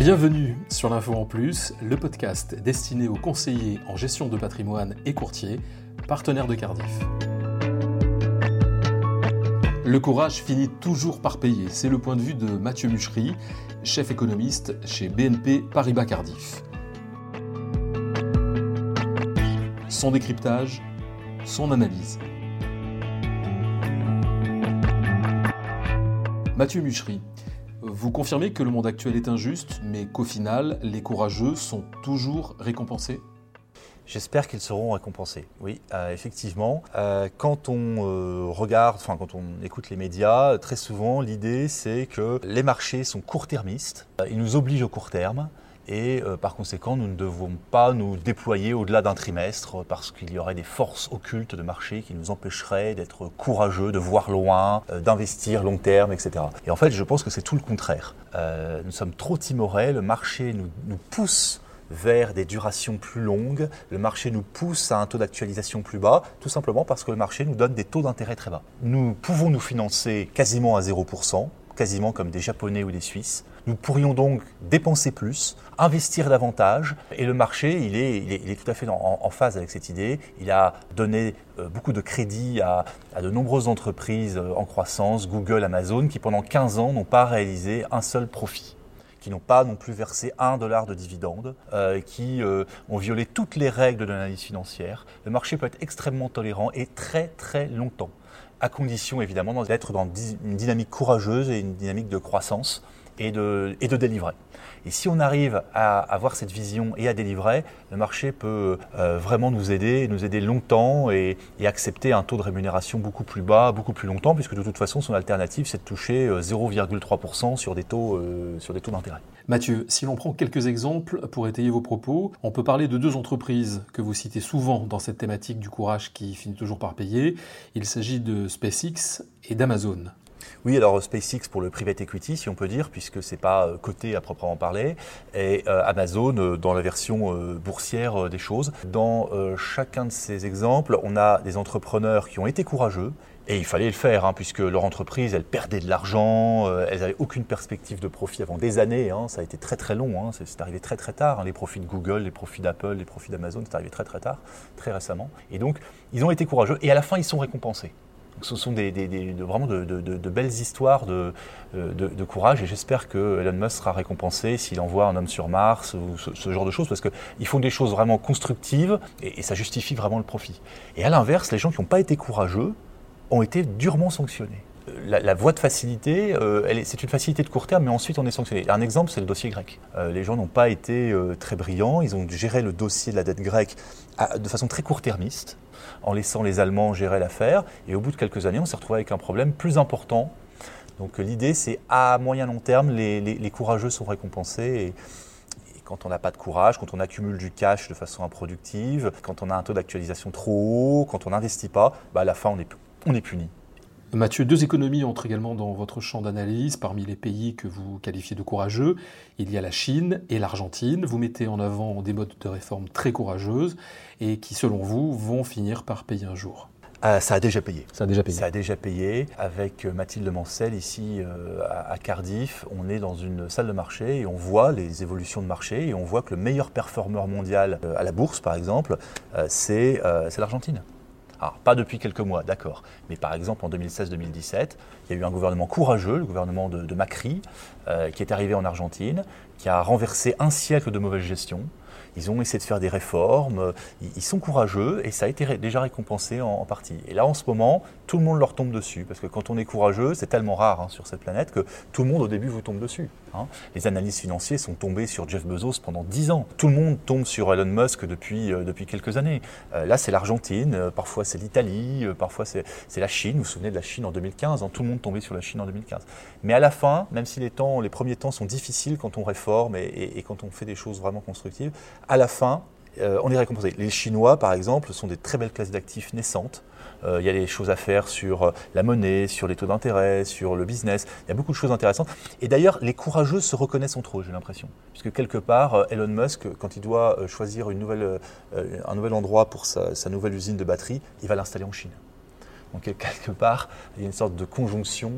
Bienvenue sur l'Info en Plus, le podcast destiné aux conseillers en gestion de patrimoine et courtiers, partenaires de Cardiff. Le courage finit toujours par payer, c'est le point de vue de Mathieu Muchery, chef économiste chez BNP Paribas Cardiff. Son décryptage, son analyse. Mathieu Muchery, vous confirmez que le monde actuel est injuste, mais qu'au final, les courageux sont toujours récompensés? J'espère qu'ils seront récompensés. Oui, euh, effectivement. Euh, quand on euh, regarde, enfin quand on écoute les médias, très souvent l'idée c'est que les marchés sont court-termistes. Ils nous obligent au court terme et par conséquent nous ne devons pas nous déployer au-delà d'un trimestre parce qu'il y aurait des forces occultes de marché qui nous empêcheraient d'être courageux, de voir loin, d'investir long terme, etc. Et en fait je pense que c'est tout le contraire. nous sommes trop timorés, le marché nous, nous pousse vers des durations plus longues. Le marché nous pousse à un taux d'actualisation plus bas, tout simplement parce que le marché nous donne des taux d'intérêt très bas. Nous pouvons nous financer quasiment à 0%, quasiment comme des Japonais ou des Suisses. Nous pourrions donc dépenser plus, investir davantage, et le marché, il est, tout à fait en, phase avec cette idée. Il a donné euh, beaucoup de crédits à, de nombreuses entreprises euh, en croissance, Google, Amazon, qui pendant 15 ans n'ont pas réalisé un seul profit qui n'ont pas non plus versé un dollar de dividendes, euh, qui ont violé toutes les règles de l'analyse financière. Le marché peut être extrêmement tolérant et très très longtemps, à condition évidemment d'être dans une dynamique courageuse et une dynamique de croissance et de, délivrer. Et si on arrive à avoir cette vision et à délivrer, le marché peut euh, vraiment nous aider, nous aider longtemps et, accepter un taux de rémunération beaucoup plus bas, beaucoup plus longtemps, puisque de toute façon, son alternative, c'est de toucher 0,3% euh, sur des taux, euh, sur des taux d'intérêt. Mathieu, si l'on prend quelques exemples pour étayer vos propos, on peut parler de deux entreprises que vous citez souvent dans cette thématique du courage qui finit toujours par payer. Il s'agit de SpaceX et d'Amazon. Oui, alors SpaceX pour le private equity, si on peut dire, puisque ce n'est pas euh, coté à proprement parler, et euh, Amazon euh, dans la version boursière des choses. Dans chacun de ces exemples, on a des entrepreneurs qui ont été courageux, et il fallait le faire, hein, puisque leur entreprise, elle perdait de l'argent, elles n'avaient aucune perspective de profit avant des années. Hein. ça a été très très long, hein. c'est arrivé très très tard. les profits de Google, les profits d'Apple, les profits d'Amazon, c'est arrivé très très tard, très récemment. Et donc, ils ont été courageux, et à la fin, ils sont récompensés ce sont vraiment de, belles histoires euh, de, courage et j'espère que Elon Musk sera récompensé s'il envoie un homme sur Mars ou ce, genre de choses parce qu'ils font des choses vraiment constructives et, ça justifie vraiment le profit. Et à l'inverse, les gens qui n'ont pas été courageux ont été durement sanctionnés. La, voie de facilité, euh, c'est une facilité de court terme, mais ensuite on est sanctionné. Un exemple, c'est le dossier grec. Euh, les gens n'ont pas été très brillants, ils ont géré le dossier de la dette grecque de façon très court-termiste en laissant les Allemands gérer l'affaire. Et au bout de quelques années, on s'est retrouvé avec un problème plus important. Donc l'idée, c'est à moyen long terme, les, courageux sont récompensés. Et, quand on n'a pas de courage, quand on accumule du cash de façon improductive, quand on a un taux d'actualisation trop haut, quand on n'investit pas, bah à la fin, on est puni. Mathieu, deux économies entrent également dans votre champ d'analyse. Parmi les pays que vous qualifiez de courageux, il y a la Chine et l'Argentine. Vous mettez en avant des modes de réforme très courageuses et qui, selon vous, vont finir par payer un jour. Euh, ça a déjà payé. Ça a déjà payé. Ça a déjà payé. Avec euh, Mathilde Mancel, ici euh, à, Cardiff, on est dans une salle de marché et on voit les évolutions de marché et on voit que le meilleur performeur mondial à la bourse, par exemple, c'est l'Argentine. Alors, pas depuis quelques mois, d'accord. Mais par exemple, en 2016-2017, il y a eu un gouvernement courageux, le gouvernement de, Macri, euh, qui est arrivé en Argentine, qui a renversé un siècle de mauvaise gestion, ils ont essayé de faire des réformes, euh, ils sont courageux et ça a été déjà récompensé en, partie. Et là, en ce moment, tout le monde leur tombe dessus, parce que quand on est courageux, c'est tellement rare hein, sur cette planète que tout le monde au début vous tombe dessus. Hein. Les analyses financiers sont tombés sur Jeff Bezos pendant 10 ans. Tout le monde tombe sur Elon Musk depuis, euh, depuis quelques années. Euh, là, c'est l'Argentine, parfois c'est l'Italie, parfois c'est la Chine. Vous vous souvenez de la Chine en 2015, hein. tout le monde tombait sur la Chine en 2015. Mais à la fin, même si les, temps, les premiers temps sont difficiles quand on réforme et quand on fait des choses vraiment constructives, à la fin, euh, on est récompensé. Les Chinois, par exemple, sont des très belles classes d'actifs naissantes. Euh, il y a des choses à faire sur euh, la monnaie, sur les taux d'intérêt, sur le business. Il y a beaucoup de choses intéressantes. Et d'ailleurs, les courageux se reconnaissent entre eux, j'ai l'impression. Puisque quelque part, Elon Musk, quand il doit choisir un nouvel endroit pour sa, nouvelle usine de batterie, il va l'installer en Chine. Donc quelque part, il y a une sorte de conjonction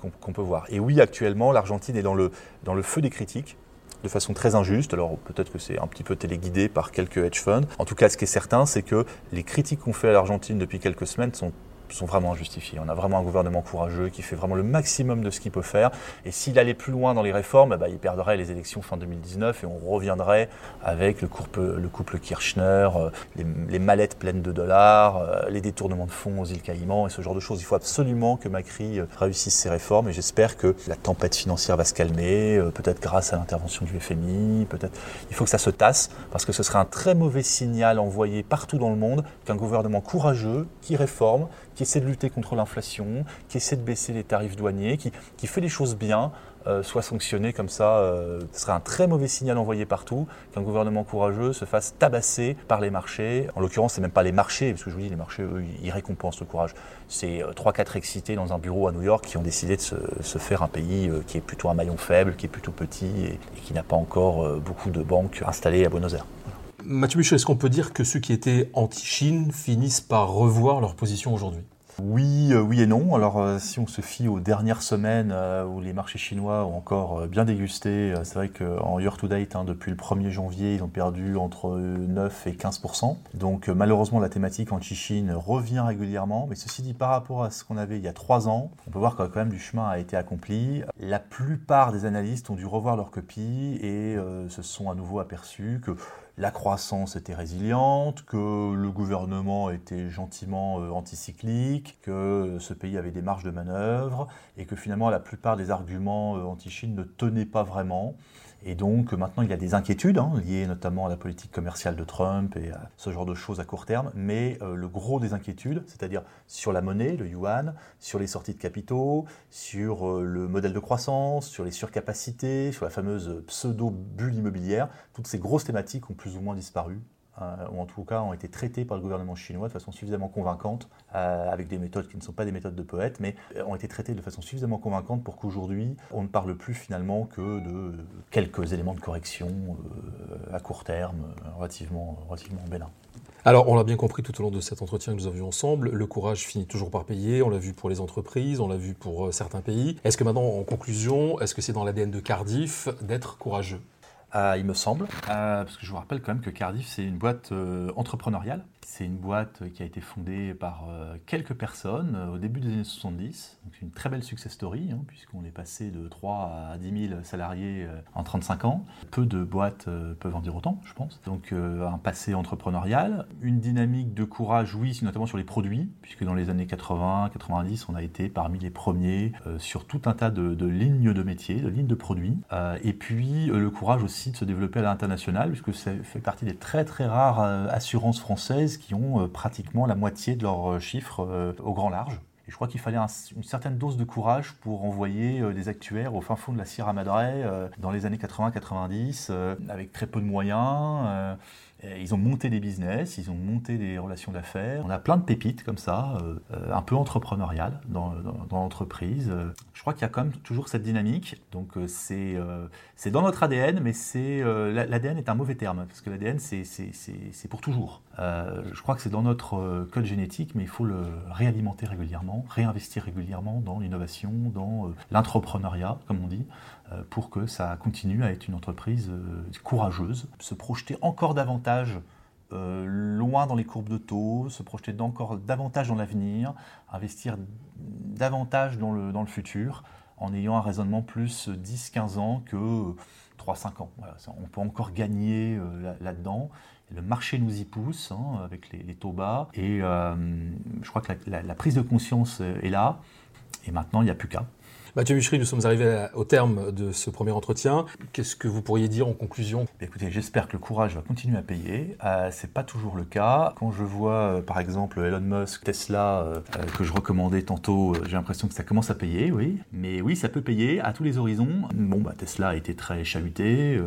qu'on peut voir. Et oui, actuellement, l'Argentine est dans le feu des critiques de façon très injuste. Alors peut-être que c'est un petit peu téléguidé par quelques hedge funds. En tout cas, ce qui est certain, c'est que les critiques qu'on fait à l'Argentine depuis quelques semaines sont sont vraiment injustifiés. On a vraiment un gouvernement courageux qui fait vraiment le maximum de ce qu'il peut faire. Et s'il allait plus loin dans les réformes, bah, il perdrait les élections fin 2019 et on reviendrait avec le couple, le couple Kirchner, euh, les, mallettes pleines de dollars, euh, les détournements de fonds aux îles Caïmans et ce genre de choses. Il faut absolument que Macri euh, réussisse ses réformes et j'espère que la tempête financière va se calmer, peut-être grâce à l'intervention du FMI, peut-être. Il faut que ça se tasse parce que ce serait un très mauvais signal envoyé partout dans le monde qu'un gouvernement courageux qui réforme, qui essaie de lutter contre l'inflation, qui essaie de baisser les tarifs douaniers, qui, qui fait les choses bien, euh, soit sanctionné comme ça. Euh, ce serait un très mauvais signal envoyé partout qu'un gouvernement courageux se fasse tabasser par les marchés. En l'occurrence, c'est même pas les marchés, parce que je vous dis, les marchés, eux, ils récompensent le courage. C'est euh, trois, quatre excités dans un bureau à New York qui ont décidé de se, faire un pays qui est plutôt un maillon faible, qui est plutôt petit et, et qui n'a pas encore beaucoup de banques installées à Buenos Aires. Mathieu Michel, est-ce qu'on peut dire que ceux qui étaient anti-Chine finissent par revoir leur position aujourd'hui? Oui, euh, oui et non. Alors, euh, si on se fie aux dernières semaines euh, où les marchés chinois ont encore bien dégusté, c'est vrai qu'en year to date, hein, depuis le 1er janvier, ils ont perdu entre 9 et 15% Donc, malheureusement, la thématique anti-Chine revient régulièrement. Mais ceci dit, par rapport à ce qu'on avait il y a trois ans, on peut voir que quand même du chemin a été accompli. La plupart des analystes ont dû revoir leur copie et se sont à nouveau aperçus que la croissance était résiliente, que le gouvernement était gentiment euh, anticyclique, que ce pays avait des marges de manœuvre, et que finalement la plupart des arguments euh, anti-Chine ne tenaient pas vraiment. Et donc maintenant, il y a des inquiétudes hein, liées notamment à la politique commerciale de Trump et à ce genre de choses à court terme. Mais euh, le gros des inquiétudes, c'est-à-dire sur la monnaie, le yuan, sur les sorties de capitaux, sur euh, le modèle de croissance, sur les surcapacités, sur la fameuse pseudo-bulle immobilière, toutes ces grosses thématiques ont plus ou moins disparu ou en tout cas ont été traités par le gouvernement chinois de façon suffisamment convaincante, euh, avec des méthodes qui ne sont pas des méthodes de poète, mais euh, ont été traités de façon suffisamment convaincante pour qu'aujourd'hui, on ne parle plus finalement que de quelques éléments de correction à court terme, relativement, relativement bénins. Alors, on l'a bien compris tout au long de cet entretien que nous avions ensemble, le courage finit toujours par payer, on l'a vu pour les entreprises, on l'a vu pour certains pays. Est-ce que maintenant, en conclusion, est-ce que c'est dans l'ADN de Cardiff d'être courageux? Il me semble, parce que je vous rappelle quand même que Cardiff, c'est une boîte entrepreneuriale c'est une boîte qui a été fondée par euh, quelques personnes euh, au début des années 70. Donc une très belle success story, hein, puisqu'on est passé de 3 à 10 000 salariés euh, en 35 ans. Peu de boîtes peuvent en dire autant, je pense. Donc un passé entrepreneurial, une dynamique de courage, oui, notamment sur les produits, puisque dans les années 80, 90, on a été parmi les premiers sur tout un tas de, de, lignes de métiers, de lignes de produits. et puis le courage aussi de se développer à l'international, puisque ça fait partie des très très rares assurances françaises qui ont euh, pratiquement la moitié de leurs euh, chiffres euh, au grand large. Je crois qu'il fallait une certaine dose de courage pour envoyer des actuaires au fin fond de la Sierra Madre dans les années 80-90, avec très peu de moyens. Ils ont monté des business, ils ont monté des relations d'affaires. On a plein de pépites comme ça, euh, euh, un peu entrepreneuriales dans, l'entreprise. Je crois qu'il y a quand même toujours cette dynamique. Donc euh, c'est c'est dans notre ADN, mais c'est l'ADN est un mauvais terme parce que l'ADN c'est pour toujours. je crois que c'est dans notre code génétique, mais il faut le réalimenter régulièrement, réinvestir régulièrement dans l'innovation, dans l'entrepreneuriat, comme on dit. Euh, pour que ça continue à être une entreprise euh, courageuse, se projeter encore davantage euh, loin dans les courbes de taux, se projeter encore davantage dans l'avenir, investir davantage dans le, dans le futur, en ayant un raisonnement plus 10-15 ans que 3-5 ans. on peut encore gagner là-dedans. le marché nous y pousse hein, avec les, taux bas. Et je crois que la, prise de conscience est là. Et maintenant, il n'y a plus qu'à. Mathieu Buchery, nous sommes arrivés au terme de ce premier entretien. Qu'est-ce que vous pourriez dire en conclusion? Écoutez, j'espère que le courage va continuer à payer. Euh, c'est pas toujours le cas. Quand je vois, euh, par exemple, Elon Musk, Tesla, euh, que je recommandais tantôt, j'ai l'impression que ça commence à payer, oui. Mais oui, ça peut payer à tous les horizons. Bon, bah, Tesla a été très chahuté,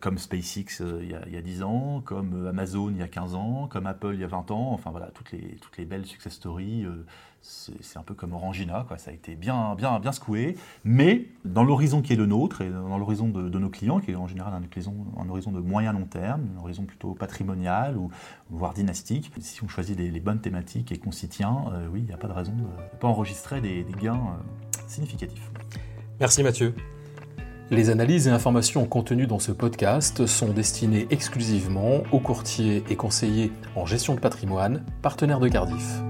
comme SpaceX il y, a, 10 ans, comme Amazon il y a 15 ans, comme Apple il y a 20 ans. Enfin voilà, toutes les, toutes les belles success stories c'est un peu comme Orangina, quoi. ça a été bien, bien, bien secoué, mais dans l'horizon qui est le nôtre et dans l'horizon de, nos clients, qui est en général un horizon, horizon de moyen long terme, un horizon plutôt patrimonial ou voire dynastique, si on choisit les, bonnes thématiques et qu'on s'y tient, euh, oui, il n'y a pas de raison de ne pas enregistrer des, gains euh, significatifs. Merci Mathieu. Les analyses et informations contenues dans ce podcast sont destinées exclusivement aux courtiers et conseillers en gestion de patrimoine, partenaires de Cardiff.